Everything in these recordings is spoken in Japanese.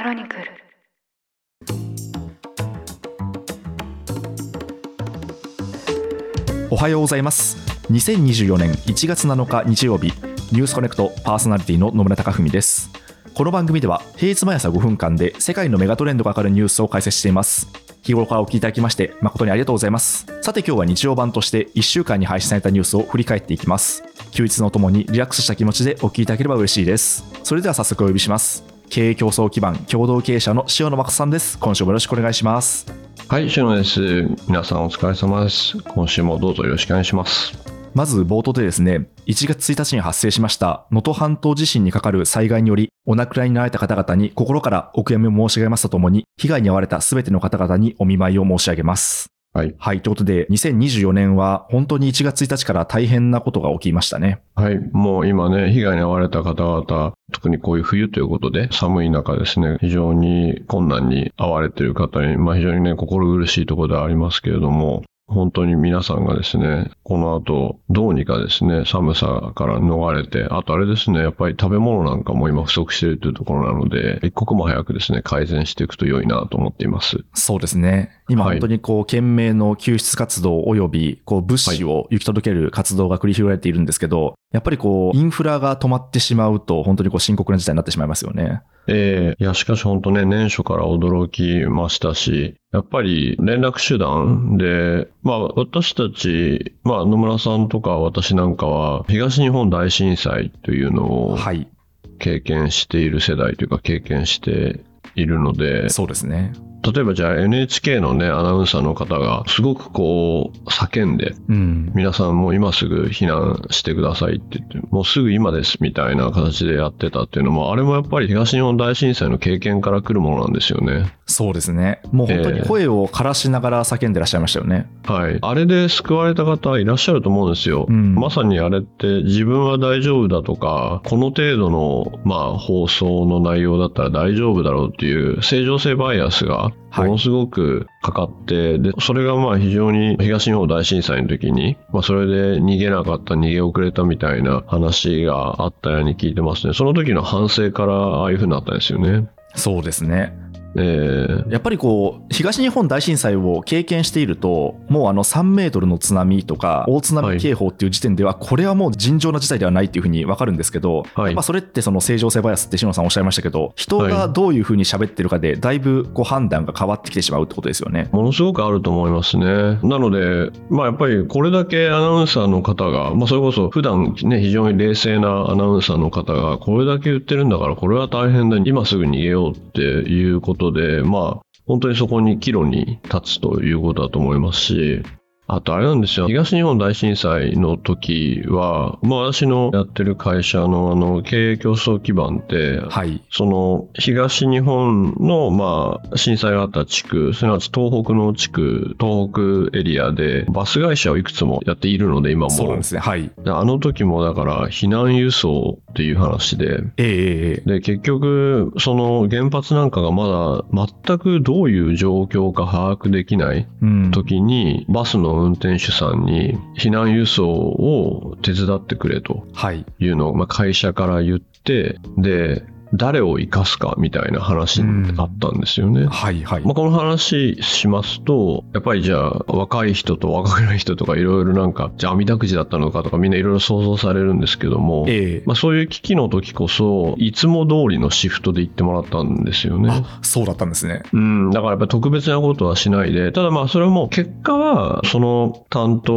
クロニクル。おはようございます。2024年1月7日日曜日ニュースコネクトパーソナリティの野村貴文です。この番組では平日毎朝5分間で世界のメガトレンドがかかるニュースを解説しています。日頃からお聞きいただきまして誠にありがとうございます。さて今日は日曜版として1週間に配信されたニュースを振り返っていきます。休日のともにリラックスした気持ちでお聞きいただければ嬉しいです。それでは早速お呼びします。経営競争基盤共同経営者の塩野誠さんです今週もよろしくお願いしますはい、しのです。皆さんお疲れ様です。今週もどうぞよろしくお願いします。まず冒頭でですね、1月1日に発生しました能登半島地震にかかる災害により、お亡くなりになられた方々に心からお悔やみを申し上げますとともに、被害に遭われたすべての方々にお見舞いを申し上げます。はい。はい、ということで、2024年は本当に1月1日から大変なことが起きましたね。はい。もう今ね、被害に遭われた方々、特にこういう冬ということで、寒い中ですね、非常に困難に遭われている方に、まあ非常にね、心苦しいところではありますけれども、本当に皆さんがですね、この後、どうにかですね、寒さから逃れて、あとあれですね、やっぱり食べ物なんかも今不足しているというところなので、一刻も早くですね、改善していくと良いなと思っています。そうですね。今はい本当にこう、懸命の救出活動及び、こう、物資を行き届ける活動が繰り広げられているんですけど、やっぱりこう、インフラが止まってしまうと、本当にこう、深刻な事態になってしまいますよね。ええいや、しかし本当ね、年初から驚きましたし、やっぱり連絡手段で、まあ私たち、まあ野村さんとか私なんかは、東日本大震災というのをはい。経験している世代というか経験しているので、そうですね。例えばじゃあ NHK のね、アナウンサーの方がすごくこう叫んで、うん。皆さんもう今すぐ避難してくださいって言って、もうすぐ今ですみたいな形でやってたっていうのも、あれもやっぱり東日本大震災の経験から来るものなんですよね。そうですね。もう本当に声を枯らしながら叫んでらっしゃいましたよね。はい。あれで救われた方いらっしゃると思うんですよ。うんまさにあれって自分は大丈夫だとか、この程度の、まあ、放送の内容だったら大丈夫だろうっていう正常性バイアスがはいものすごくかかって、で、それがまあ非常に東日本大震災の時に、まあそれで逃げなかった、逃げ遅れたみたいな話があったように聞いてますね。その時の反省からああいう風になったんですよね。そうですね。ええやっぱりこう、東日本大震災を経験していると、もうあの3メートルの津波とか、大津波警報っていう時点では、これはもう尋常な事態ではないっていうふうにわかるんですけど、はいまあそれってその正常性バイアスって篠野さんおっしゃいましたけど、人がどういうふうに喋ってるかで、だいぶこう判断が変わってきてしまうってことですよね。ものすごくあると思いますね。なので、まあやっぱりこれだけアナウンサーの方が、まあそれこそ普段ね、非常に冷静なアナウンサーの方が、これだけ言ってるんだから、これは大変だ、今すぐ逃げようっていうことことで、まあ本当にそこに岐路に立つということだと思いますし、あとあれなんですよ。東日本大震災の時は、まあ私のやってる会社のあの経営競争基盤って、はい。その東日本のまあ震災があった地区、すなわち東北の地区、東北エリアでバス会社をいくつもやっているので今も。そうなんですね。はい。であの時もだから避難輸送っていう話で、ええええで、結局、その原発なんかがまだ全くどういう状況か把握できないうん。時に、バスの運転手さんに避難輸送を手伝ってくれとはい。いうのを、まあ、会社から言って、で、誰を生かすかみたいな話にあったんですよね。はい。はい。まあ、この話しますと、やっぱりじゃあ若い人と若くない人とかいろいろなんか、じゃあ網だくじだったのかとかみんないろいろ想像されるんですけども、ええまあ、そういう危機の時こそ、いつも通りのシフトで行ってもらったんですよね。あ、そうだったんですね。うん、だからやっぱり特別なことはしないで、ただまあそれも結果は、その担当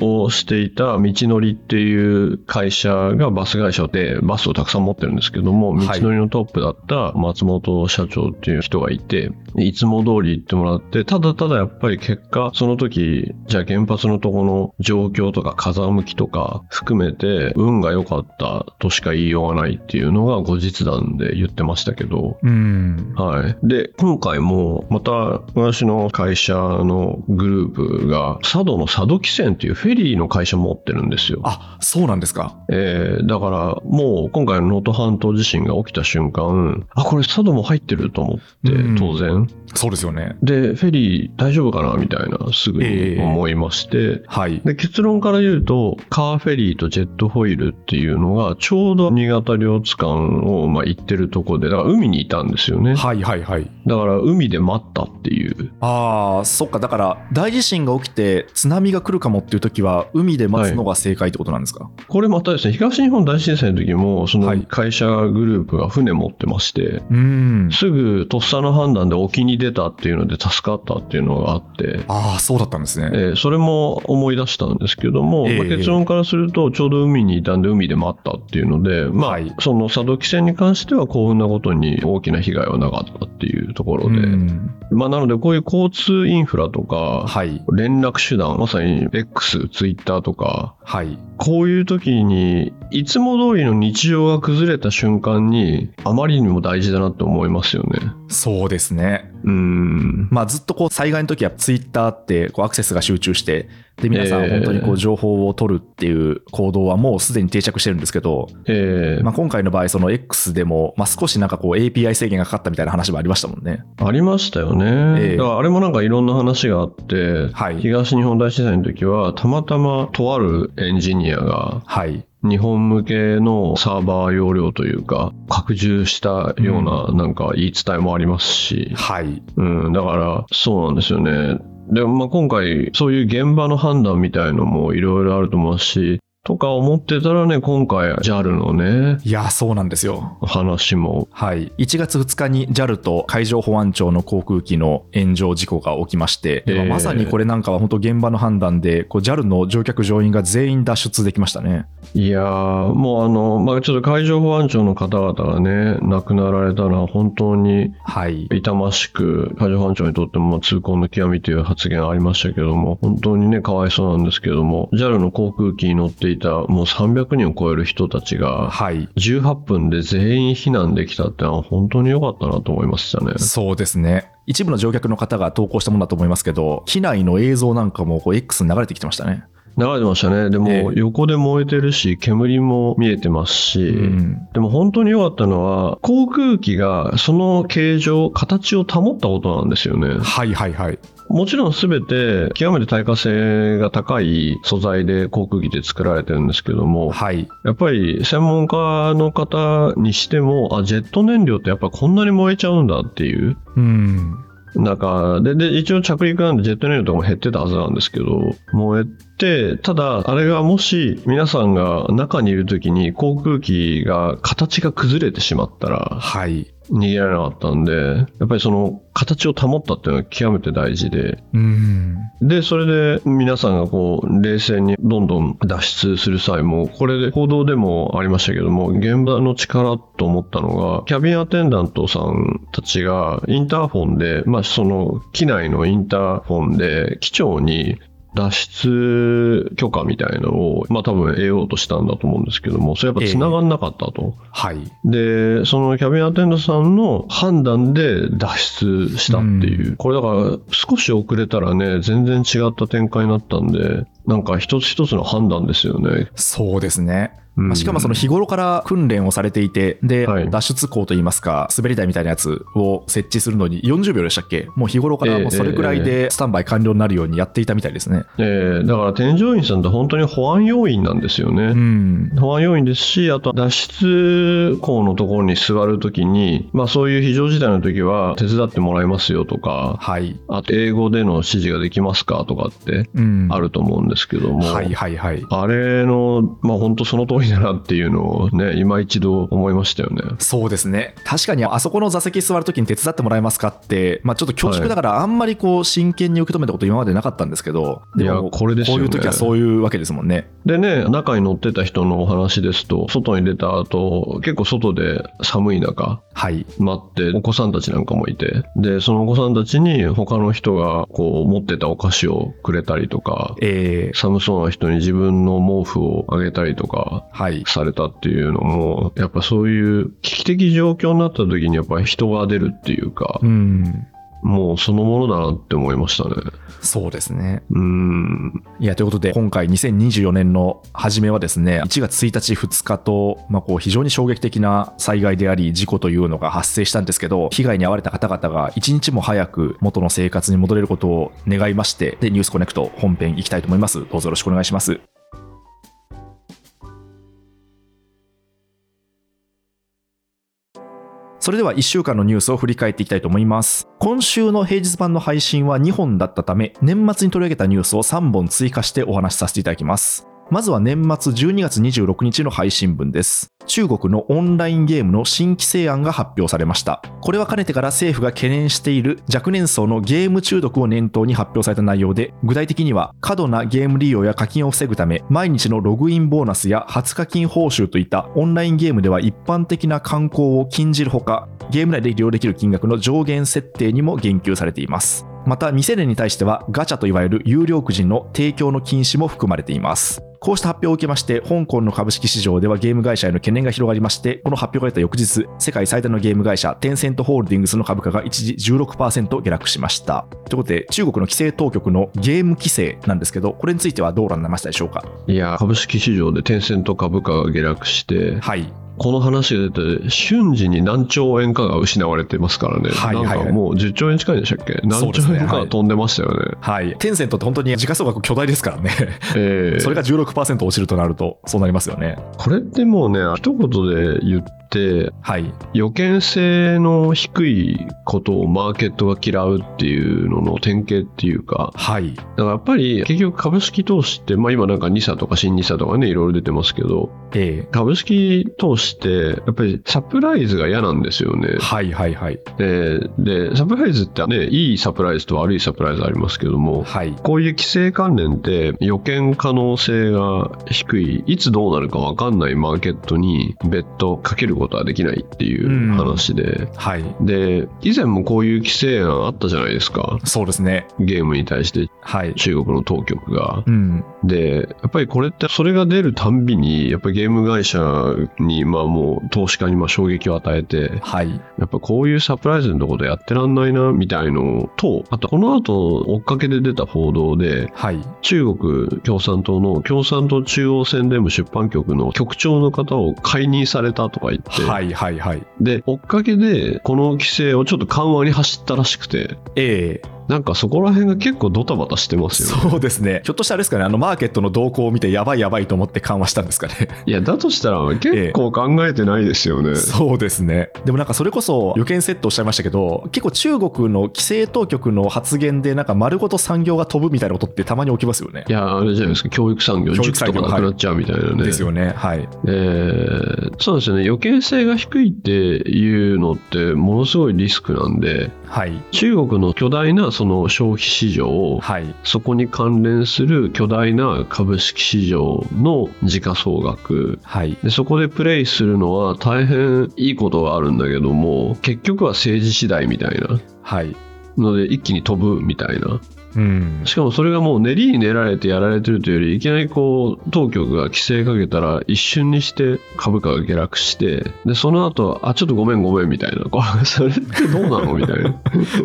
をしていた道のりっていう会社がバス会社でバスをたくさん持ってるんですけども、道はいのりのトップだった松本社長っていう人がいて、いつも通り行ってもらって、ただただやっぱり結果、その時、じゃあ原発のとこの状況とか風向きとか含めて、運が良かったとしか言いようがないっていうのが後日談で言ってましたけど、うん。はい。で、今回も、また、私の会社のグループが、佐渡の佐渡汽船っていうフェリーの会社持ってるんですよ。あ、そうなんですか。えーだから、もう、今回の能登半島地震震が起きた瞬間、あ、これ佐渡も入ってると思ってうん、当然。そうですよね。で、フェリー大丈夫かなみたいな、すぐに思いまして、はい。で結論から言うと、カーフェリーとジェットホイールっていうのが、ちょうど新潟領津間をまあ行ってるとこで、だから海にいたんですよね。はいはいはい。だから海で待ったっていう。ああ、そっか。だから、大地震が起きて津波が来るかもっていう時は、海で待つのが正解ってことなんですか、これまたですね、東日本大震災の時も、そのはい会社グループが船持ってまして、うーん。すぐとっさの判断で沖に出たっていうので助かったっていうのがあって、ああ、そうだったんですね。えーそれも思い出したんですけども、ええまあ結論からすると、ちょうど海にいたんで海で待ったっていうので、まあ、はいその佐渡汽船に関しては幸運なことに大きな被害はなかったっていうところで、うんまあなのでこういう交通インフラとか、はい。連絡手段、まさに X、Twitter とか、はい。こういう時に、いつも通りの日常が崩れた瞬間に、あまりにも大事だなって思いますよね。そうですね。うーん。まあ、ずっとこう災害の時はツイッターってこうアクセスが集中してで皆さんええ本当にこう情報を取るっていう行動はもうすでに定着してるんですけど、えーまあ、今回の場合その X でも、まあ、少しなんかこう API 制限がかかったみたいな話もありましたもんね。ありましたよね。ええだからあれもなんかいろんな話があって、はい東日本大震災の時は、たまたまとあるエンジニアが、はい。日本向けのサーバー容量というか、拡充したようななんか言い伝えもありますし、はい。うん、だからそうなんですよね。でもまあ今回、そういう現場の判断みたいのもいろいろあると思うし、とか思ってたらね、今回 JAL のね、いや、そうなんですよ。話も、はい、1月2日に JAL と海上保安庁の航空機の炎上事故が起きまして、ええまさにこれなんかは本当現場の判断で JAL の乗客乗員が全員脱出できましたね。いやー、もうあの、まあちょっと海上保安庁の方々がね、亡くなられたのは本当にはい。痛ましく、海上保安庁にとってもまあ痛恨の極みという発言ありましたけども、本当にね、かわいそうなんですけども、JAL の航空機に乗っていたもう300人を超える人たちが、はい。18分で全員避難できたってのは本当に良かったなと思いましたね。そうですね。一部の乗客の方が投稿したものだと思いますけど、機内の映像なんかもこう X に流れてきてましたね。流れてましたね。でも、ええ横で燃えてるし、煙も見えてますし、うんでも本当に良かったのは、航空機がその形状、形を保ったことなんですよね。はいはいはい。もちろん全て極めて耐火性が高い素材で航空機で作られてるんですけども、はい。やっぱり専門家の方にしても、あ、ジェット燃料ってやっぱこんなに燃えちゃうんだっていう。うん。中で、で、一応着陸なんでジェット燃料とかも減ってたはずなんですけど、燃えて、ただ、あれがもし皆さんが中にいる時に航空機が形が崩れてしまったらはい。逃げられなかったんで、やっぱりその形を保ったっていうのは極めて大事で、うん。で、それで皆さんがこう、冷静にどんどん脱出する際も、これで報道でもありましたけども、現場の力と思ったのが、キャビンアテンダントさんたちがインターフォンで、まあその機内のインターフォンで、機長に脱出許可みたいのを、まあ多分得ようとしたんだと思うんですけども、それやっぱ繋がんなかったと。はい。で、そのキャビンアテンダントさんの判断で脱出したっていう。うんこれだから少し遅れたらね、全然違った展開になったんで、なんか一つ一つの判断ですよね。そうですね。うんまあしかもその日頃から訓練をされていて、で、はい脱出口といいますか、滑り台みたいなやつを設置するのに40秒でしたっけ？もう日頃からもうそれくらいでスタンバイ完了になるようにやっていたみたいですね。えーだから添乗員さんって本当に保安要員なんですよね。うん。保安要員ですし、あと脱出口のところに座るときに、まあそういう非常事態の時は手伝ってもらいますよとか、はい。あと英語での指示ができますかとかってうん。あると思うんですけども、はいはいはい。あれの、まあ本当その通りだなっていうのをね、今一度思いましたよね。そうですね。確かにあそこの座席座るときに手伝ってもらえますかって、まあちょっと恐縮ながらあんまりこう真剣に受け止めたこと今までなかったんですけど、でもいやこれですよねこういう時はそういうわけですもんね。でね、中に乗ってた人のお話ですと、外に出た後、結構外で寒い中、はい。待って、お子さんたちなんかもいて、で、そのお子さんたちに他の人がこう持ってたお菓子をくれたりとか、えー、寒そうな人に自分の毛布をあげたりとか、はい。されたっていうのも、やっぱそういう危機的状況になった時にやっぱり人が出るっていうか、うん。もうそのものだなって思いましたね。そうですね。うん。いや、ということで、今回2024年の初めはですね、1月1日、2日と、まあ、こう、非常に衝撃的な災害であり、事故というのが発生したんですけど、被害に遭われた方々が一日も早く元の生活に戻れることを願いまして、で、ニュースコネクト本編行きたいと思います。どうぞよろしくお願いします。それでは1週間のニュースを振り返っていきたいと思います。今週の平日版の配信は2本だったため、年末に取り上げたニュースを3本追加してお話しさせていただきます。まずは年末12月26日の配信分です。中国のオンラインゲームの新規制案が発表されました。これはかねてから政府が懸念している若年層のゲーム中毒を念頭に発表された内容で、具体的には過度なゲーム利用や課金を防ぐため、毎日のログインボーナスや初課金報酬といったオンラインゲームでは一般的な観光を禁じるほか、ゲーム内で利用できる金額の上限設定にも言及されています。また未成年に対してはガチャといわれる有料くじの提供の禁止も含まれています。こうした発表を受けまして、香港の株式市場ではゲーム会社への懸念が広がりまして、この発表が出た翌日、世界最大のゲーム会社、テンセントホールディングスの株価が一時16%下落しました。ということで、中国の規制当局のゲーム規制なんですけど、これについてはどう覧になりましたでしょうか？いや、株式市場でテンセント株価が下落して、はい。この話が出て、瞬時に何兆円かが失われてますからね。はいはいはいなんかもう10兆円近いんでしたっけ？何兆円かが飛んでましたよね。はい。テンセントって本当に時価総額巨大ですからね。ええそれが16%落ちるとなると、そうなりますよね。これってもうね、一言で言って、はい。予見性の低いことをマーケットが嫌うっていうのの典型っていうか、はい。だからやっぱり結局株式投資って、まあ今なんか NISA とか新 NISA とかね、いろいろ出てますけど、え株式投資ってやっぱりサプライズが嫌なんですよねえ。はいはいはい。でで、サプライズってね、いいサプライズと悪いサプライズありますけども、はい。こういう規制関連って予見可能性が低い、いつどうなるか分かんないマーケットに別途かけることはできないっていう話で、はい。で、以前もこういう規制案あったじゃないですか。そうですね。ゲームに対してはい。中国の当局が。うん。で、やっぱりこれって、それが出るたんびに、やっぱりゲーム会社に、まあもう投資家にまあ衝撃を与えて、はい。やっぱこういうサプライズのところでやってらんないな、みたいのと、あとこの後追っかけで出た報道で、はい。中国共産党の共産党中央宣伝部出版局の局長の方を解任されたとか言って、はいはいはい。で、追っかけでこの規制をちょっと緩和に走ったらしくて、ええなんかそこら辺が結構ドタバタしてますよね。そうですね。ひょっとしたらあれですかね、あのマーケットの動向を見て、やばいやばいと思って緩和したんですかね。いや、だとしたら結構考えてないですよね。そうですね。でもなんかそれこそ予見セットおっしゃいましたけど、結構中国の規制当局の発言で、なんか丸ごと産業が飛ぶみたいなことってたまに起きますよねい。や、あれじゃないですか、教育産業、教育塾産業とかなくなっちゃうみたいなね。ですよね。はい。えーそうですよね、予見性が低いっていうのって、ものすごいリスクなんで、はい。中国の巨大なその消費市場、はい。そこに関連する巨大な株式市場の時価総額、はい。でそこでプレイするのは大変いいことがあるんだけども、結局は政治次第みたいなはい。ので、一気に飛ぶみたいな。うん。しかもそれがもう練りに練られてやられてるというより、いきなりこう、当局が規制かけたら、一瞬にして株価が下落して、で、その後、あ、ちょっとごめんごめんみたいな、こうそれってどうなのみたいな。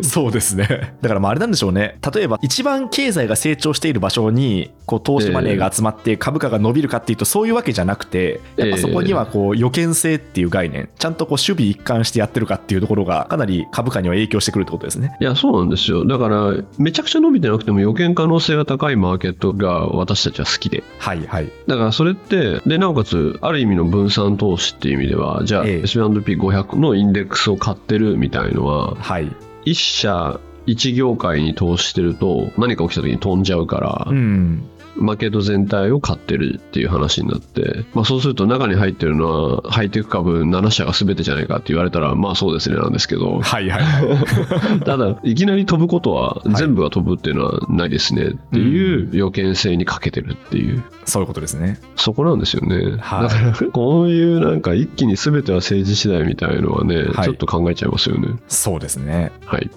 そうですね。だからまああれなんでしょうね。例えば一番経済が成長している場所にこう投資マネーが集まって株価が伸びるかっていうとそういうわけじゃなくて、やっぱそこにはこう予見性っていう概念、ちゃんとこう守備一貫してやってるかっていうところがかなり株価には影響してくるってことですね。いや、そうなんですよ。だから、めちゃくちゃ伸びてなくても予見可能性が高いマーケットが私たちは好きで。はいはい。だからそれって、で、なおかつ、ある意味の分散投資っていう意味では、じゃあ、ええ S&P500 のインデックスを買ってるみたいのは、はい。一社、一業界に投資してると、何か起きた時に飛んじゃうから、うん。マーケット全体を買ってるっていう話になって、まあ、そうすると中に入ってるのはハイテク株7社が全てじゃないかって言われたらまあそうですねなんですけど。はいはい。はい。ただいきなり飛ぶことは全部が飛ぶっていうのはないですね。っていう予見性に欠けてるっていう。そういうことですね。そこなんですよね、はい。だからこういうなんか一気に全ては政治次第みたいのはね、はい。ちょっと考えちゃいますよね。そうですね。はい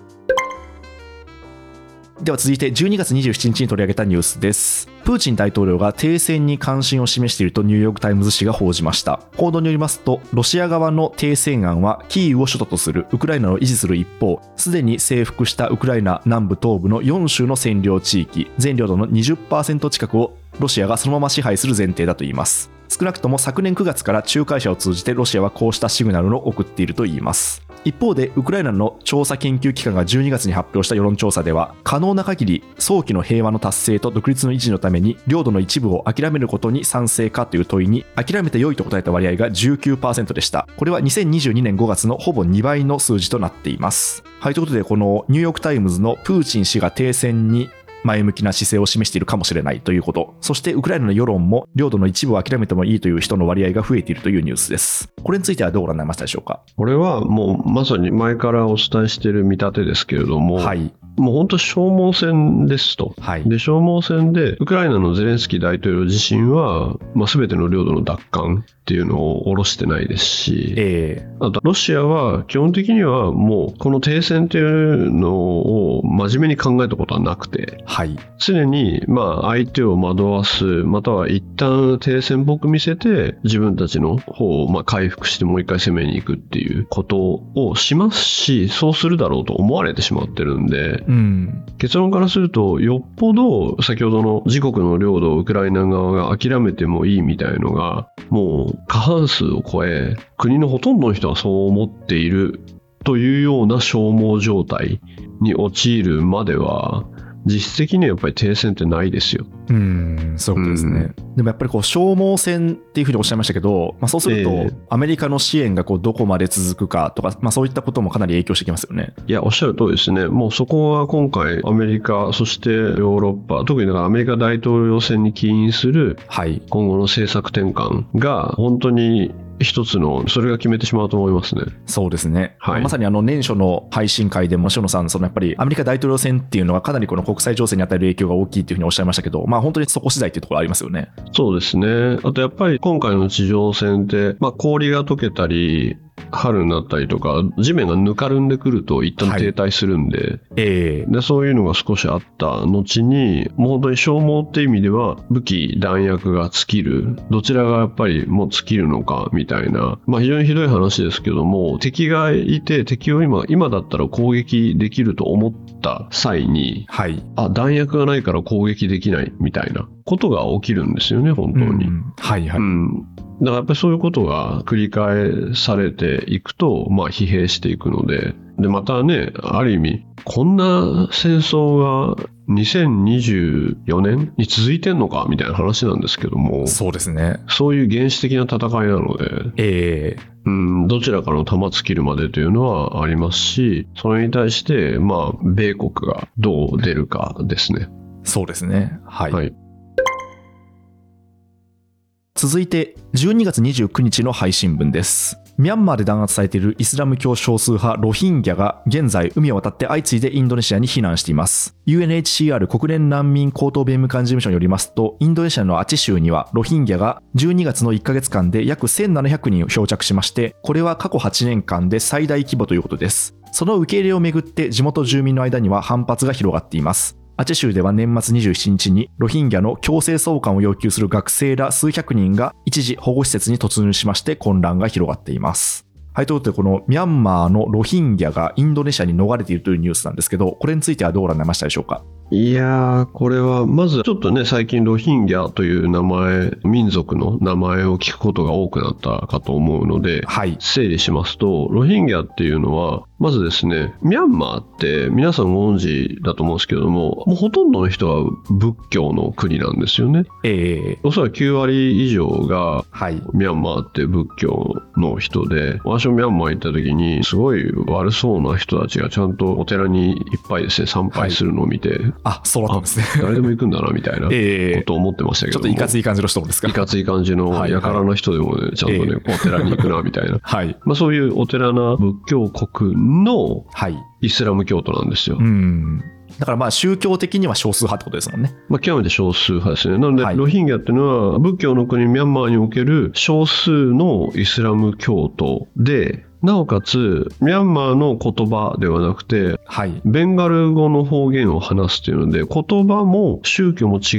では続いて12月27日に取り上げたニュースです。プーチン大統領が停戦に関心を示しているとニューヨーク・タイムズ紙が報じました。報道によりますと、ロシア側の停戦案はキーウを首都とするウクライナを維持する一方、すでに征服したウクライナ南部東部の4州の占領地域、全領土の20%近くをロシアがそのまま支配する前提だといいます。少なくとも昨年9月から仲介者を通じてロシアはこうしたシグナルを送っているといいます。一方で、ウクライナの調査研究機関が12月に発表した世論調査では、可能な限り早期の平和の達成と独立の維持のために、領土の一部を諦めることに賛成かという問いに、諦めて良いと答えた割合が19%でした。これは2022年5月のほぼ2倍の数字となっています。はい、ということで、このニューヨーク・タイムズのプーチン氏が停戦に前向きな姿勢を示しているかもしれないということ。そしてウクライナの世論も領土の一部を諦めてもいいという人の割合が増えているというニュースです。これについてはどうご覧になりましたでしょうか？これはもうまさに前からお伝えしている見立てですけれども、はい。もう本当消耗戦ですと。はい。で、消耗戦で、ウクライナのゼレンスキー大統領自身は、まあ、全ての領土の奪還っていうのを下ろしてないですし、えあと、ロシアは基本的にはもう、この停戦っていうのを真面目に考えたことはなくて、ー、はい。常に、まあ、相手を惑わす、または一旦停戦っぽく見せて、自分たちの方を、まあ、回復してもう一回攻めに行くっていうことをしますし、そうするだろうと思われてしまってるんで、うん。結論からすると、よっぽど先ほどの自国の領土をウクライナ側が諦めてもいいみたいのが、もう過半数を超え、国のほとんどの人はそう思っているというような消耗状態に陥るまでは、実質的にはやっぱり停戦ってないですよ。うん、そうですね。でもやっぱりこう消耗戦っていうふうにおっしゃいましたけど、まあ、そうすると、ええアメリカの支援がこうどこまで続くかとか、まあ、そういったこともかなり影響してきますよね。いや、おっしゃる通りですね。もうそこは今回、アメリカ、そしてヨーロッパ、特にだからアメリカ大統領選に起因するはい。今後の政策転換が本当に一つの、それが決めてしまうと思いますね。そうですね。はいまさにあの年初の配信会でも、塩野さん、そのやっぱりアメリカ大統領選っていうのはかなりこの国際情勢に与える影響が大きいっていうふうにおっしゃいましたけど、まあ本当にそこ次第っていうところありますよね。そうですね。あとやっぱり今回の地上戦って、まあ氷が溶けたり、春になったりとか、地面がぬかるんでくると一旦停滞するんで、ええで、そういうのが少しあった後に、もう本当に消耗っていう意味では、武器、弾薬が尽きる。どちらがやっぱりもう尽きるのか、みたいな。まあ非常にひどい話ですけども、敵がいて、敵を今、今だったら攻撃できると思った際に、はい。あ、弾薬がないから攻撃できない、みたいなことが起きるんですよね、本当に。うんはいはい。うん。だからやっぱりそういうことが繰り返されていくと、まあ疲弊していくので、で、またね、ある意味、こんな戦争が2024年に続いてんのか？みたいな話なんですけども、そうですね。そういう原始的な戦いなので、ええうん、どちらかの弾尽きるまでというのはありますし、それに対して、まあ、米国がどう出るかですね。そうですね。はい。はい。続いて12月29日の配信分です。ミャンマーで弾圧されているイスラム教少数派ロヒンギャが現在海を渡って相次いでインドネシアに避難しています。UNHCR 国連難民高等弁務官事務所によりますとインドネシアのアチ州にはロヒンギャが12月の1ヶ月間で約1700人を漂着しましてこれは過去8年間で最大規模ということです。その受け入れをめぐって地元住民の間には反発が広がっています。アチェ州では年末27日にロヒンギャの強制送還を要求する学生ら数百人が一時保護施設に突入しまして混乱が広がっています。はい、ということで、このミャンマーのロヒンギャがインドネシアに逃れているというニュースなんですけど、これについてはどうご覧になりましたでしょうか？いやー、これは、まずちょっとね、最近ロヒンギャという名前、民族の名前を聞くことが多くなったかと思うので、はい。整理しますと、ロヒンギャっていうのは、まずですね、ミャンマーって皆さんご存知だと思うんですけども、もうほとんどの人は仏教の国なんですよね。えー、おそらく9割以上がはい。ミャンマーって仏教の人で、私もミャンマー行った時に、すごい悪そうな人たちがちゃんとお寺にいっぱいですね、参拝するのを見て、あ、そうだったんですね。誰でも行くんだな、みたいな こえー、とを思ってましたけちょども。っといかつい感じの人もですか？いかつい感じのはいやからな人でもね、ちゃんとね、えお寺に行くな、みたいな。はい。まあそういうお寺な仏教国のはい。イスラム教徒なんですよ。うん。だからまあ宗教的には少数派ってことですもんね。まあ極めて少数派ですね。なので、はいロヒンギャっていうのは仏教の国ミャンマーにおける少数のイスラム教徒で、なおかつ、ミャンマーの言葉ではなくて、はい。ベンガル語の方言を話すっていうので、言葉も宗教も違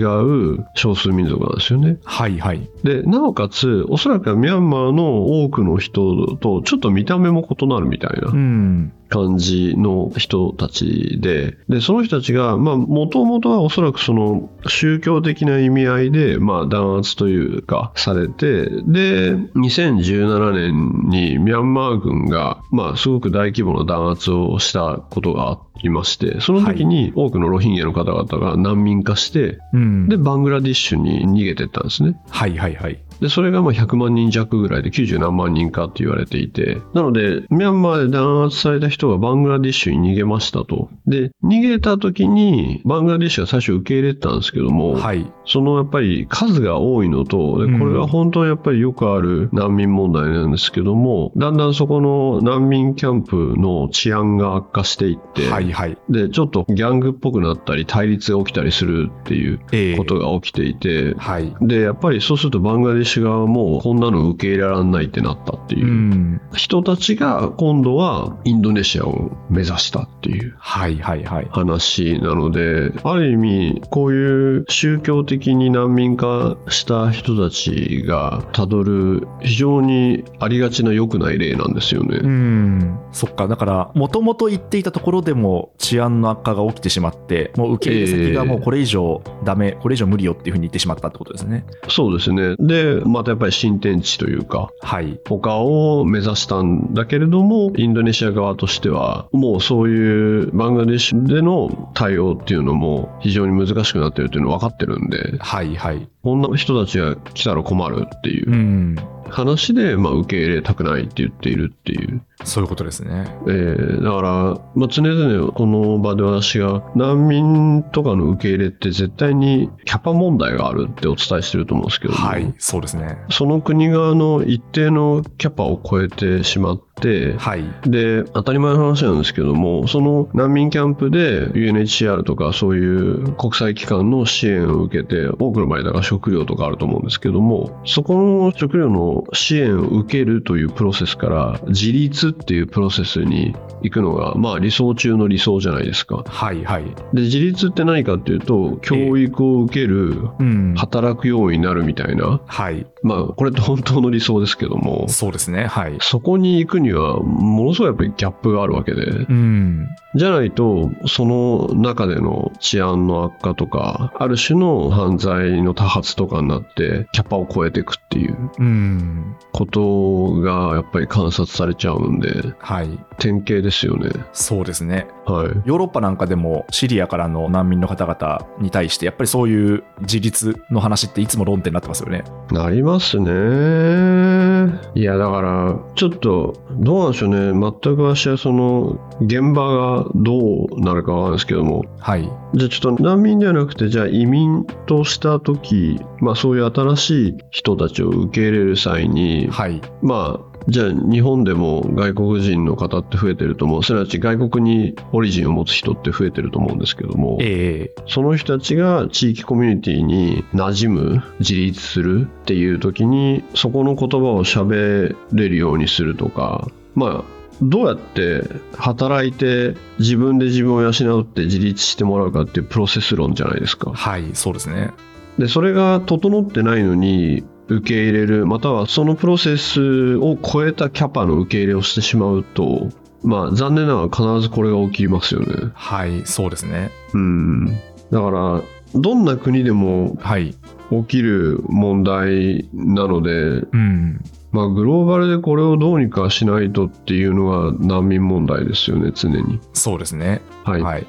う少数民族なんですよね。はいはい。で、なおかつ、おそらくミャンマーの多くの人とちょっと見た目も異なるみたいなうん。感じの人たちで、で、その人たちが、まあ、もともとはおそらくその宗教的な意味合いで、まあ、弾圧というか、されて、で、2017年にミャンマー軍が、まあ、すごく大規模な弾圧をしたことがありまして、その時に多くのロヒンギャの方々が難民化して、うん。で、バングラディッシュに逃げてったんですね。はいはいはい。で、それがまあ100万人弱ぐらいで90何万人かって言われていて、なので、ミャンマーで弾圧された人がバングラディッシュに逃げましたと。で、逃げた時に、バングラディッシュは最初受け入れてたんですけども、はい。そのやっぱり数が多いのと、でうんこれが本当にやっぱりよくある難民問題なんですけども、だんだんそこの難民キャンプの治安が悪化していって、はいはい。で、ちょっとギャングっぽくなったり、対立が起きたりするっていうええことが起きていて、はい。で、やっぱりそうするとバングラディッシュ側もこんなの受け入れられないってなったってう。いうん人たちが今度はインドネシアを目指したっていうはいはいはい。話なので、ある意味こういう宗教的に難民化した人たちがたどる非常にありがちな良くない例なんですよね。うん。そっか。だから、もともと言っていたところでも治安の悪化が起きてしまって、もう受け入れ先がもうこれ以上ダメ、これ以上無理よっていうふうに言ってしまったってことですね。そうですね。で、またやっぱり新天地というか、はい。他を目指したんだけれども、インドネシア側としては、もうそういうバングラデシュでの対応っていうのも非常に難しくなってるっていうの分かってるんで、はいはい。こんな人たちが来たら困るっていううん話で、まあ、受け入れたくないって言っているっていう。そういうことですね。えーだから、まあ、常々この場で私が難民とかの受け入れって絶対にキャパ問題があるってお伝えしてると思うんですけども、はい。そうですね。その国側の一定のキャパを超えてしまって、はい。で、当たり前の話なんですけども、その難民キャンプで UNHCR とかそういう国際機関の支援を受けて、多くの場合だから食料とかあると思うんですけども、そこの食料の支援を受けるというプロセスから自立っていうプロセスに行くのが、まあ理想中の理想じゃないですか。はいはい。で、自立って何かっていうと、教育を受ける、うん。働くようになるみたいな、はい。まあこれって本当の理想ですけども、そうですね。はい。そこに行くには、ものすごいやっぱりギャップがあるわけで、うん。じゃないと、その中での治安の悪化とか、ある種の犯罪の多発とかになって、キャパを超えていくっていううん。ことがやっぱり観察されちゃうんで、はい。典型ですよね。そうですね。はい。ヨーロッパなんかでもシリアからの難民の方々に対してやっぱりそういう自立の話っていつも論点になってますよね。なりますね。いや、だから、ちょっと、どうなんでしょうね。全く私はその、現場がどうなるかわかんないですけども、はい。じゃあちょっと難民ではなくて、じゃあ移民としたとき、まあそういう新しい人たちを受け入れる際に、はい。まあ、じゃあ日本でも外国人の方って増えてると思う。すなわち外国にオリジンを持つ人って増えてると思うんですけども、ええその人たちが地域コミュニティに馴染む、自立するっていう時に、そこの言葉を喋れるようにするとか、まあ、どうやって働いて自分で自分を養って自立してもらうかっていうプロセス論じゃないですか。はい、そうですね。で、それが整ってないのに受け入れる、またはそのプロセスを超えたキャパの受け入れをしてしまうと、まあ残念ながら必ずこれが起きますよね。はい、そうですね。うん。だから、どんな国でもはい。起きる問題なので、うん。まあグローバルでこれをどうにかしないとっていうのが難民問題ですよね、常に。そうですね。はい。はい。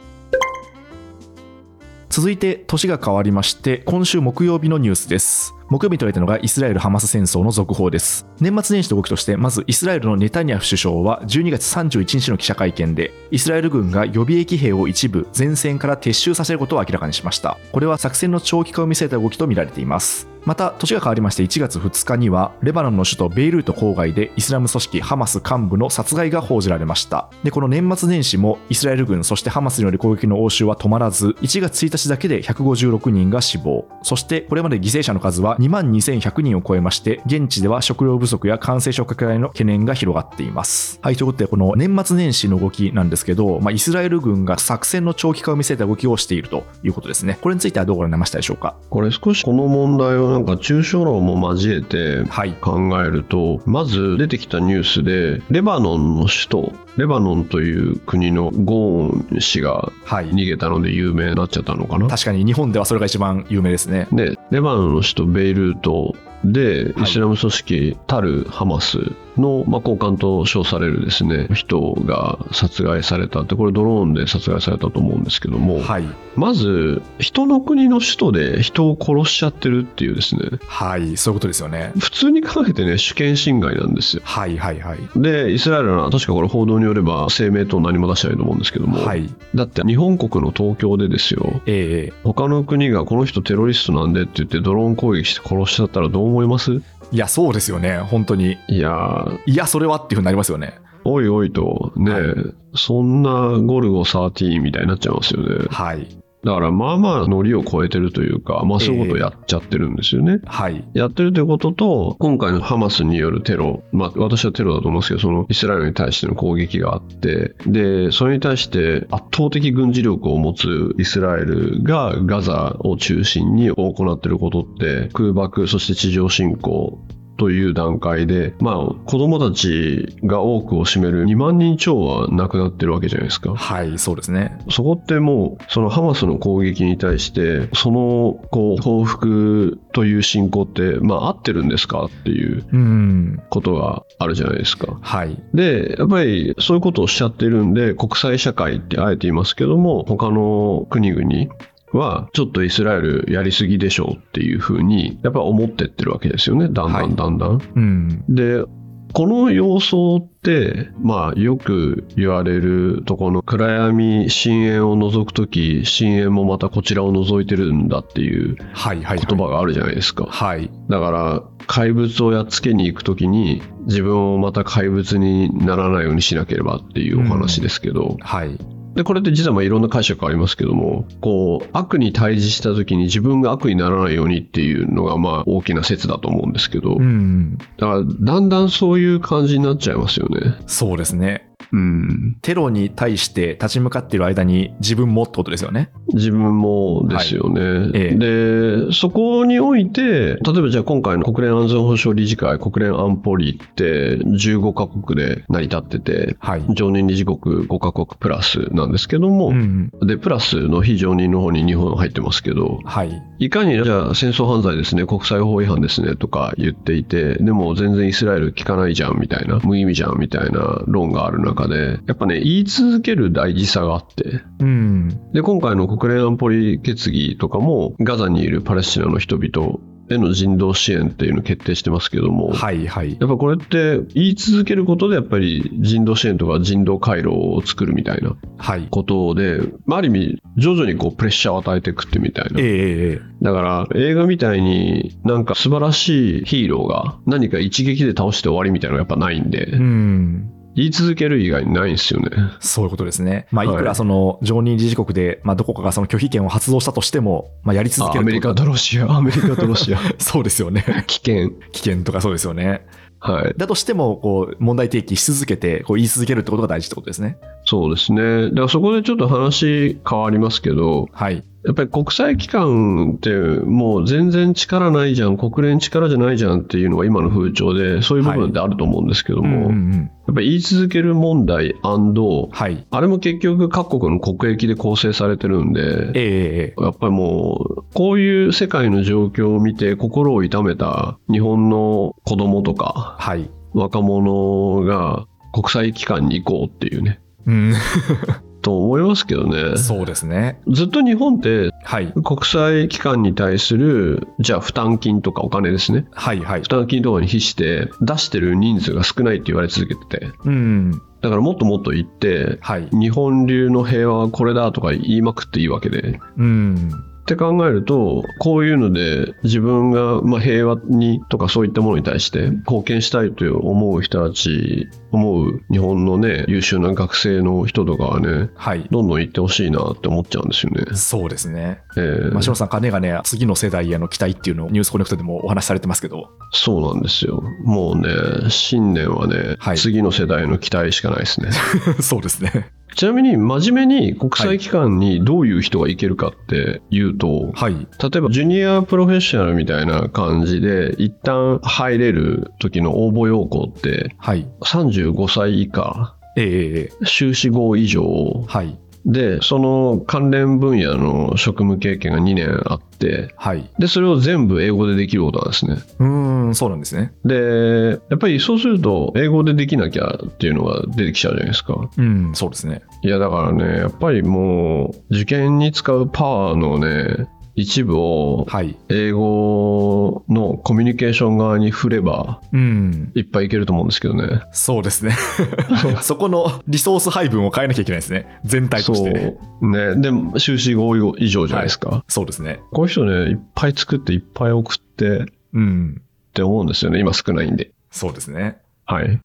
続いて年が変わりまして今週木曜日のニュースです木曜日に取れたのがイスラエル・ハマス戦争の続報です。年末年始の動きとしてまずイスラエルのネタニヤフ首相は12月31日の記者会見でイスラエル軍が予備役兵を一部前線から撤収させることを明らかにしました。これは作戦の長期化を見据えた動きとみられています。また年が変わりまして1月2日にはレバノンの首都ベイルート郊外でイスラム組織ハマス幹部の殺害が報じられました。でこの年末年始もイスラエル軍そしてハマスによる攻撃の応酬は止まらず1月1日だけで156人が死亡。そしてこれまで犠牲者の数はは2万2100人を超えまして、現地では食料不足や感染症拡大の懸念が広がっています。はい、ということで、この年末年始の動きなんですけど、まあ、イスラエル軍が作戦の長期化を見せた動きをしているということですね。これについてはどうご覧になりましたでしょうか？これ少しこの問題をなんか抽象論も交えてはい。考えるとまず出てきたニュースでレバノンの首都レバノンという国のゴーン氏がはい。逃げたので有名になっちゃったのかな？確かに日本ではそれが一番有名ですね。でレバノンの首都ベイルートではいイスラム組織タル・ハマスの、まあ、高官と称されるですね人が殺害されたってこれドローンで殺害されたと思うんですけども、はい。まず人の国の首都で人を殺しちゃってるっていうですねはい。そういうことですよね。普通に考えてね主権侵害なんですよはいはいはい。でイスラエルは確かこれ報道によれば声明と何も出してないと思うんですけども、はい。だって日本国の東京でですよええ他の国がこの人テロリストなんでって言ってドローン攻撃して殺しちゃったらどう思います？いや、そうですよね。本当に。いやーいや、それはっていうふうになりますよね。おいおいと。ね、はい。そんなゴルゴ13みたいになっちゃいますよね。はい。だからまあまあノリを超えてるというかまあそういうことをやっちゃってるんですよね、はい。やってるということと、今回のハマスによるテロ、まあ私はテロだと思いますけど、そのイスラエルに対しての攻撃があって、で、それに対して圧倒的軍事力を持つイスラエルがガザを中心に行っていることって、空爆、そして地上侵攻、という段階で、まあ、子供たちが多くを占める2万人超は亡くなってるわけじゃないですか。はい、そうですね。そこってもう、そのハマスの攻撃に対して、その、こう、報復という進行って、まあ、合ってるんですか？っていううん。ことがあるじゃないですか。はい。で、やっぱりそういうことをしちゃってるんで、国際社会ってあえて言いますけども、他の国々は、ちょっとイスラエルやりすぎでしょうっていうふうに、やっぱり思ってってるわけですよね。だんだはいんだんだん。うん。で、この様相って、まあ、よく言われるとこの暗闇、深淵を覗くとき、深淵もまたこちらを覗いてるんだっていうはいはい、はい。言葉があるじゃないですか。はい。だから、怪物をやっつけに行くときに、自分をまた怪物にならないようにしなければっていうお話ですけど、はい。で、これって実はまあいろんな解釈ありますけども、こう、悪に対峙したときに自分が悪にならないようにっていうのがまあ大きな説だと思うんですけど、うん。だから、だんだんそういう感じになっちゃいますよね。そうですね。うん。テロに対して立ち向かっている間に自分もってことですよね。自分もですよね。ええで、そこにおいて、例えばじゃあ今回の国連安全保障理事会、国連安保理って15カ国で成り立ってて、はい。常任理事国5カ国プラスなんですけども、うん。で、プラスの非常任の方に日本入ってますけど、はい。いかにじゃあ戦争犯罪ですね、国際法違反ですねとか言っていて、でも全然イスラエル聞かないじゃんみたいな、無意味じゃんみたいな論がある中で、やっぱね、言い続ける大事さがあって、うん。で、今回の国連安保理決議とかも、ガザにいるパレスチナの人々への人道支援っていうのを決定してますけども、はいはい。やっぱこれって言い続けることでやっぱり人道支援とか人道回廊を作るみたいなはい。ことで、まあ、ある意味徐々にこうプレッシャーを与えていくってみたいなええ。ええだから映画みたいになんか素晴らしいヒーローが何か一撃で倒して終わりみたいなのがやっぱないんで、うん。言い続ける以外にないんですよね。そういうことですね。まあ、いはいくらその常任理事国で、まあ、どこかがその拒否権を発動したとしても、まあ、やり続けるあアメリカとロシア、アメリカとロシア。そうですよね。危険。危険とかそうですよね。はい。だとしても、こう、問題提起し続けて、こう、言い続けるってことが大事ってことですね。そうですね。だからそこでちょっと話変わりますけど、はい。やっぱり国際機関ってもう全然力ないじゃん、国連力じゃないじゃんっていうのが今の風潮で、そういう部分ってあると思うんですけども、うんうんうん。やっぱり言い続ける問題はい。あれも結局各国の国益で構成されてるんで、えやっぱりもう、こういう世界の状況を見て心を痛めた日本の子供とかはい。若者が国際機関に行こうっていうね、うん。と思いますけどね。そうですね。ずっと日本ってはい。国際機関に対する、じゃあ負担金とかお金ですね。はいはい負。担金とかに比して出してる人数が少ないって言われ続けてて。うん。だからもっともっと言って、はい。日本流の平和はこれだとか言いまくっていいわけで。うん。って考えると、こういうので自分がまあ平和にとかそういったものに対して貢献したいと思う人たち、思う日本のね、優秀な学生の人とかはね、はい。どんどん行ってほしいなって思っちゃうんですよね。そうですね。えーまあ、篠さん、金がね、次の世代への期待っていうのをニュースコネクトでもお話しされてますけど、そうなんですよ。もうね、新年はね、はい次の世代の期待しかないですね。そうですね。ちなみに、真面目に国際機関にどういう人が行けるかっていうと、はい。例えばジュニアプロフェッショナルみたいな感じで、一旦入れる時の応募要項って、はい。35歳以下、えー修士号以上はい。で、その関連分野の職務経験が2年あって、はい。で、それを全部英語でできることなんですね。うーん、そうなんですね。で、やっぱりそうすると、英語でできなきゃっていうのが出てきちゃうじゃないですか。うん、そうですね。いや、だからね、やっぱりもう、受験に使うパワーのね、一部をはい。英語のコミュニケーション側に振れば、うん、いっぱいいけると思うんですけどね。そうですね。そこのリソース配分を変えなきゃいけないですね。全体と。して。ね。で、修士号以上じゃないですか。そうですね。こういう人ね、いっぱい作っていっぱい送ってっうん、て思うんですよね。今少ないんで。そうですね。はい。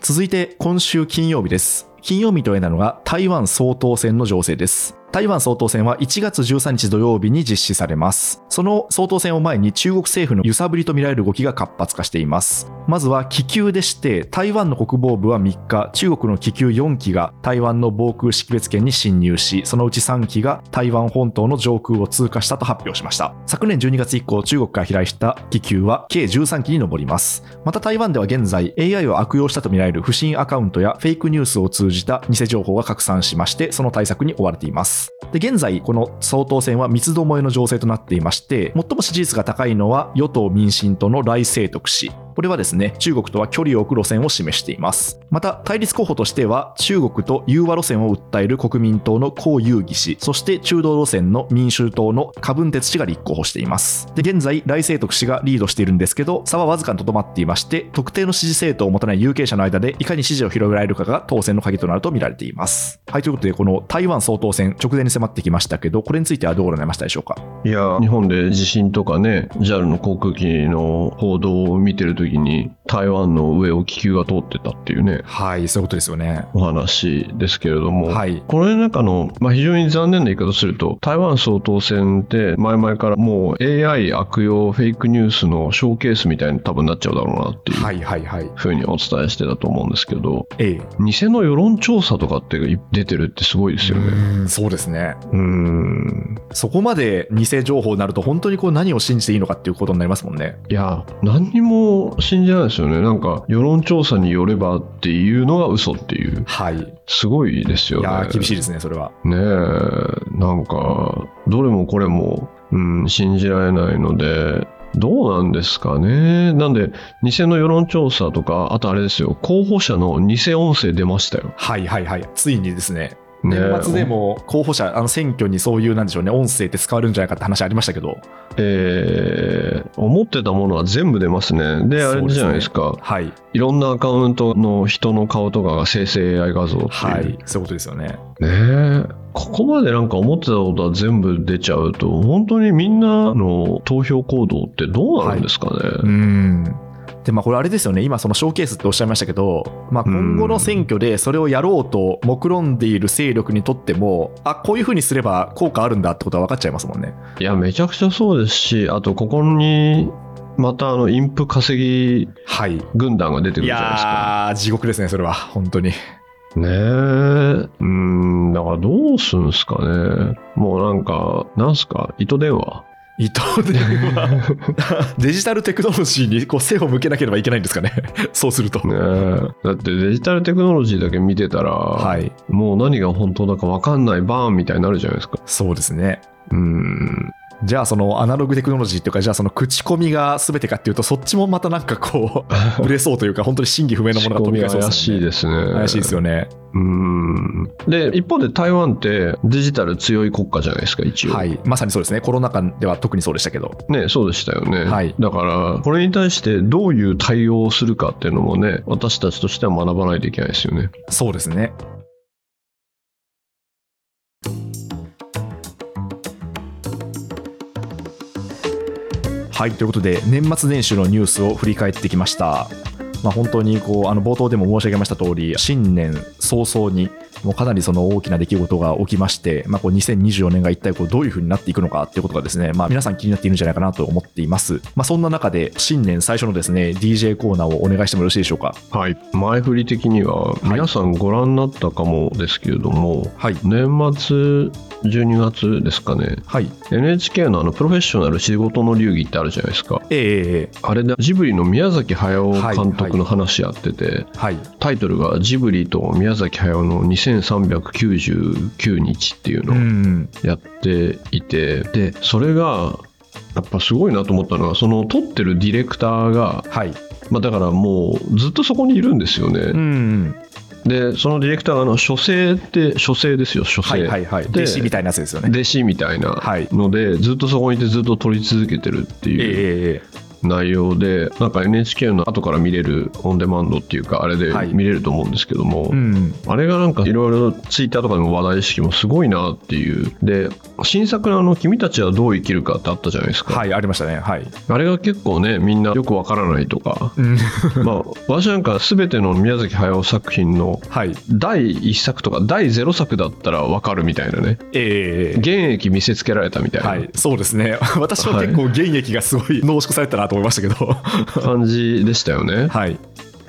続いて今週金曜日です。金曜日というのが台湾総統選の情勢です。台湾総統選は1月13日土曜日に実施されます。その総統選を前に中国政府の揺さぶりとみられる動きが活発化しています。まずは気球でして、台湾の国防部は3日、中国の気球4機が台湾の防空識別圏に侵入し、そのうち3機が台湾本島の上空を通過したと発表しました。昨年12月以降、中国から飛来した気球は計13機に上ります。また台湾では現在 AI を悪用したとみられる不審アカウントやフェイクニュースを通じた偽情報が拡散しましてその対策に追われていますで現在この総統選は三つどもえの情勢となっていまして最も支持率が高いのは与党民進党の来清徳氏。これはですね中国とは距離を置く路線を示しています。また対立候補としては中国と融和路線を訴える国民党の江遊義氏そして中道路線の民衆党の柯文哲氏が立候補しています。で現在来清徳氏がリードしているんですけど差はわずかにとどまっていまして特定の支持政党を持たない有権者の間でいかに支持を広げられるかが当選の鍵となると見られています。はいということでこの台湾総統選直前に迫ってきましたけどこれについてはどうご覧になりましたでしょうか？いや、日本で地震とかね、JAL の航空機の報道を見てるときに、台湾の上を気球が通ってたっていうね、はいそういうことですよね。お話ですけれども、はい。これの中の、まあ、非常に残念な言い方をすると、台湾総統選って前々からもう AI 悪用フェイクニュースのショーケースみたいに多分なっちゃうだろうなっていうはいはいはい。ふうにお伝えしてたと思うんですけど、ええ。偽の世論調査とかって出てるってすごいですよね。うんそうですね。うーん。そこまで偽情報になると本当にこう何を信じていいのかっていうことになりますもんね。いや、何にも信じないですよね。なんか、世論調査によればっていうのが嘘っていう。はいすごいですよね。いやー厳しいですねそれはねえ、なんか、どれもこれも、うん、信じられないので、どうなんですかね。なんで、偽の世論調査とか、あとあれですよ、候補者の偽音声出ましたよ。はいはいはいついにですね年末でも候補者、あの選挙にそういうなんでしょうね音声って使われるんじゃないかって話ありましたけど。えー思ってたものは全部出ますね。で、あれじゃないですか。はい。いろんなアカウントの人の顔とかが生成 AI 画像っていう。はい。そういうことですよね。ねえ。ここまでなんか思ってたことは全部出ちゃうと、本当にみんなの投票行動ってどうなるんですかね。うんでまあ、これあれですよね、今、そのショーケースっておっしゃいましたけど、まあ、今後の選挙でそれをやろうと目論んでいる勢力にとっても、あこういうふうにすれば効果あるんだってことは分かっちゃいますもんね。いや、めちゃくちゃそうですし、あとここに、またあの、インプ稼ぎはい。軍団が出てくるいじゃないですか。やー、地獄ですね、それは、本当に。ねえ。うーん、だからどうすんすかね。もうなんか、なんすか、糸電話？伊藤電話 デジタルテクノロジーにこう背を向けなければいけないんですかね、そうすると。ねえ。だってデジタルテクノロジーだけ見てたら、はい、もう何が本当だか分かんないバーンみたいになるじゃないですか。そうですね。うーん。じゃあ、そのアナログテクノロジーというか、じゃあ、その口コミが全てかっていうと、そっちもまたなんかこう、ぶれそうというか、本当に真偽不明なものが飛び交いそう怪しいですね。怪しいですよね。うーん。で、一方で台湾ってデジタル強い国家じゃないですか、一応。はい、まさにそうですね、コロナ禍では特にそうでしたけど、ね、そうでしたよね。はいだから、これに対してどういう対応をするかっていうのもね、私たちとしては学ばないといけないですよね。そうですね。はいということで年末年始のニュースを振り返ってきました。まあ、本当にこうあの冒頭でも申し上げました通り新年早々にもうかなりその大きな出来事が起きまして、まあ、こう2024年が一体こうどういう風になっていくのかっていうことがですね、まあ、皆さん気になっているんじゃないかなと思っています、まあ、そんな中で新年最初のですね DJ コーナーをお願いしてもよろしいでしょうか？はい。前振り的には、皆さんご覧になったかもですけれども、はい。年末12月ですかね、はい。NHK のあのプロフェッショナル仕事の流儀ってあるじゃないですか。ええええあれでジブリの宮崎駿監督の話やってて、はい。タイトルがジブリと宮崎駿の2399日っていううのをん。やっていて、で、それが、やっぱすごいなと思ったのが、その撮ってるディレクターが、はい。まあだからもうずっとそこにいるんですよね。うんで、そのディレクターがあの書生って、書生ですよ、書生。はいはいはい。で弟子みたいなやつですよね。弟子みたいなはい。ので、ずっとそこにいてずっと撮り続けてるってええいうええ内容で、なんか NHK の後から見れるオンデマンドっていうか、あれではい見れると思うんですけども、うんあれがなんかいろいろツイッターとかでも話題意識もすごいなっていう。で、新作のあの、君たちはどう生きるかってあったじゃないですか。はいありましたねはいあれが結構ね、みんなよくわからないとか、うんまあ、私なんか全ての宮崎駿作品のはい第1作とか第0作だったらわかるみたいなね。ええ現役見せつけられたみたいな。はい、そうですね。私は結構現役がすごい濃縮されたなと思いましたけど。感じでしたよね。はい。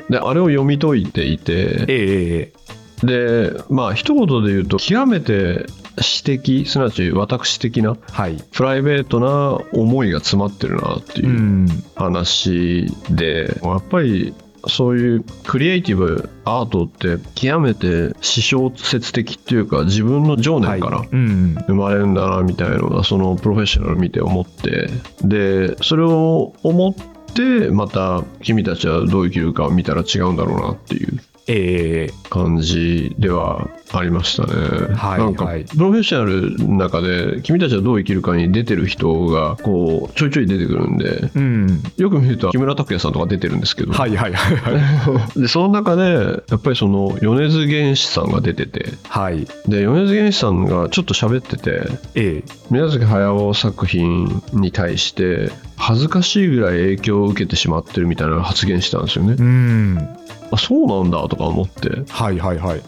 で、あれを読み解いていて、ええで、まあ、一言で言うと、極めて私的、すなわち私的な、はい。プライベートな思いが詰まってるなってう。いうん話で、やっぱり、そういうクリエイティブアートって極めて私小説的っていうか自分の情念から。生まれるんだなみたいなのがそのプロフェッショナル見て思ってでそれを思ってまた君たちはどう生きるかを見たら違うんだろうなっていうええ感じではありましたね。はいなんかはいプロフェッショナルの中で君たちはどう生きるかに出てる人がこうちょいちょい出てくるんでうん。よく見ると木村拓哉さんとか出てるんですけど、はいはいはいはい。でその中でやっぱりその米津玄師さんが出ててはい。で米津玄師さんがちょっと喋っててええ宮崎駿作品に対して恥ずかしいぐらい影響を受けてしまってるみたいな発言したんですよね。うん。あそうなんだとか思ってはいはいはい。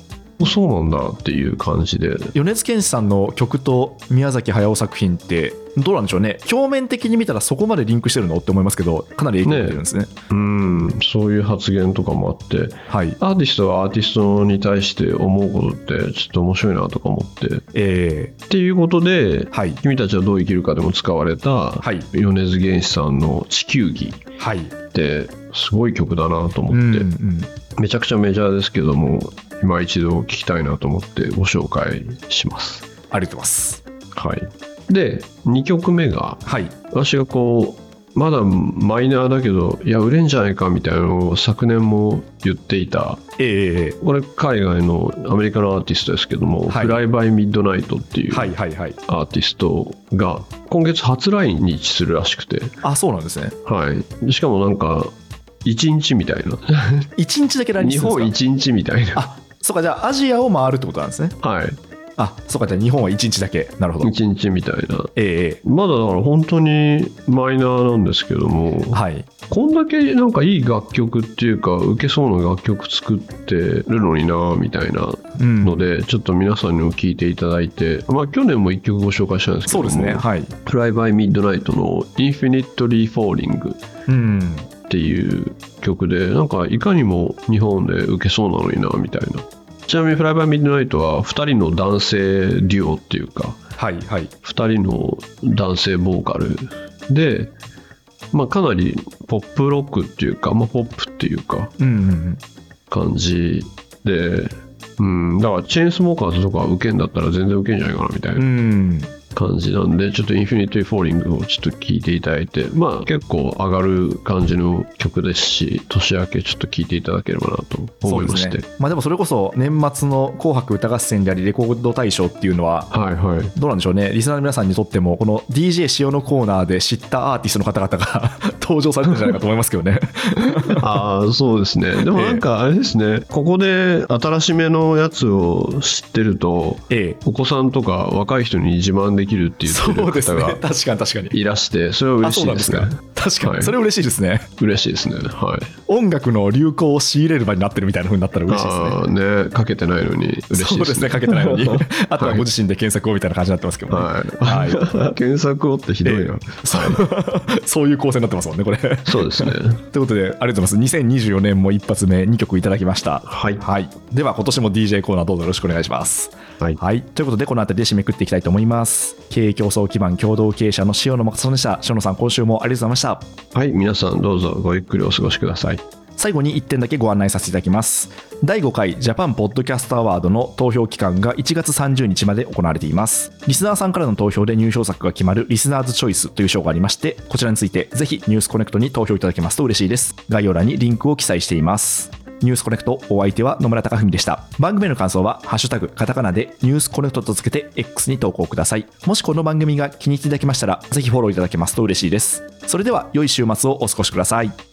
そうなんだっていう感じで米津玄師さんの曲と宮崎駿作品ってどうなんでしょうね。表面的に見たらそこまでリンクしてるのって思いますけどかなり影響を受けてるんですね。うん。そういう発言とかもあってはい。アーティストはアーティストに対して思うことってちょっと面白いなとか思って。えっていうことでえはい。君たちはどう生きるかでも使われたはい。米津玄師さんの「地球儀」はい。ってすごい曲だなと思って、うんうん。めちゃくちゃメジャーですけども今一度聞きたいなと思ってご紹介します。ありがとうございます。はいで2曲目がはい。私がこうまだマイナーだけどいや売れんじゃないかみたいなのを昨年も言っていた。ええこれ海外のアメリカのアーティストですけども「はい。フライバイミッドナイト」っていうアーティストが今月初来日するらしくて、あそうなんですね。はい、しかもなんか1日みたいな。一日だけ来日日するんですか？本1日みたいな。あそうか。じゃあアジアを回るってことなんですね。はいあそうかじゃあ日本は一日だけ。なるほど。1日みたいな。えまだだから本当にマイナーなんですけどもえはい。こんだけなんかいい楽曲っていうか受けそうな楽曲作ってるのになみたいなうん。ので、ちょっと皆さんにも聴いていただいて、まあ去年も1曲ご紹介したんですけどもそうですねはい。フライバイミッドナイトの Infinitely Falling うん。っていう曲でなんかいかにも日本で受けそうなのになみたいなちなみにフライバイミッドナイトは2人の男性デュオっていうかはいはい。2人の男性ボーカル。で、まあ、かなりポップロックっていうか、まあ、ポップっていうか感じで、うん、だからチェーンスモーカーズとか受けんだったら全然受けんじゃないかなみたいな。うん感じなんで、ちょっと Infinity Falling をちょっと聴いていただいて、まあ結構上がる感じの曲ですし、年明けちょっと聴いていただければなと思いまして。ですねまあでもそれこそ年末の「紅白歌合戦」でありレコード大賞っていうのははいはい。どうなんでしょうねリスナーの皆さんにとってもこの DJ 塩のコーナーで知ったアーティストの方々が 登場されたんじゃないかと思いますけどね ああ、そうですね。でもなんかあれですね、ここで新しめのやつを知ってると、ええお子さんとか若い人に自慢でできるって言ってそうるですね確かに確かにいらして、それは嬉しいでねか。確かに、はいそれ嬉しいですね嬉しいですね。はい。音楽の流行を仕入れる場になってるみたいな風になったら嬉しいですねああね、かけてないのに嬉しいですね。そうですねかけてないのに あとははいご自身で検索をみたいな感じになってますけどね、はい。はい 検索をってひどいな。ええそうそういう構成になってますもんねこれそうですね。ということで、ありがとうございます。2024年も一発目2曲いただきました。はいはい。では、今年も DJ コーナーどうぞよろしくお願いします。はい。はい。ということで、この辺りで締めくっていきたいと思います。経営競争基盤共同経営者の塩野誠さんでした。塩野さん、今週もありがとうございました。はい。皆さんどうぞごゆっくりお過ごしください。最後に1点だけご案内させていただきます。第5回ジャパンポッドキャストアワードの投票期間が1月30日まで行われています。リスナーさんからの投票で入賞作が決まるリスナーズチョイスという賞がありまして、こちらについてぜひニュースコネクトに投票いただけますと嬉しいです。概要欄にリンクを記載しています。ニュースコネクトお相手は野村貴文でした。番組の感想は、ハッシュタグ、カタカナでニュースコネクトとつけて X に投稿ください。もしこの番組が気に入っていただけましたら、ぜひフォローいただけますと嬉しいです。それでは、良い週末をお過ごしください。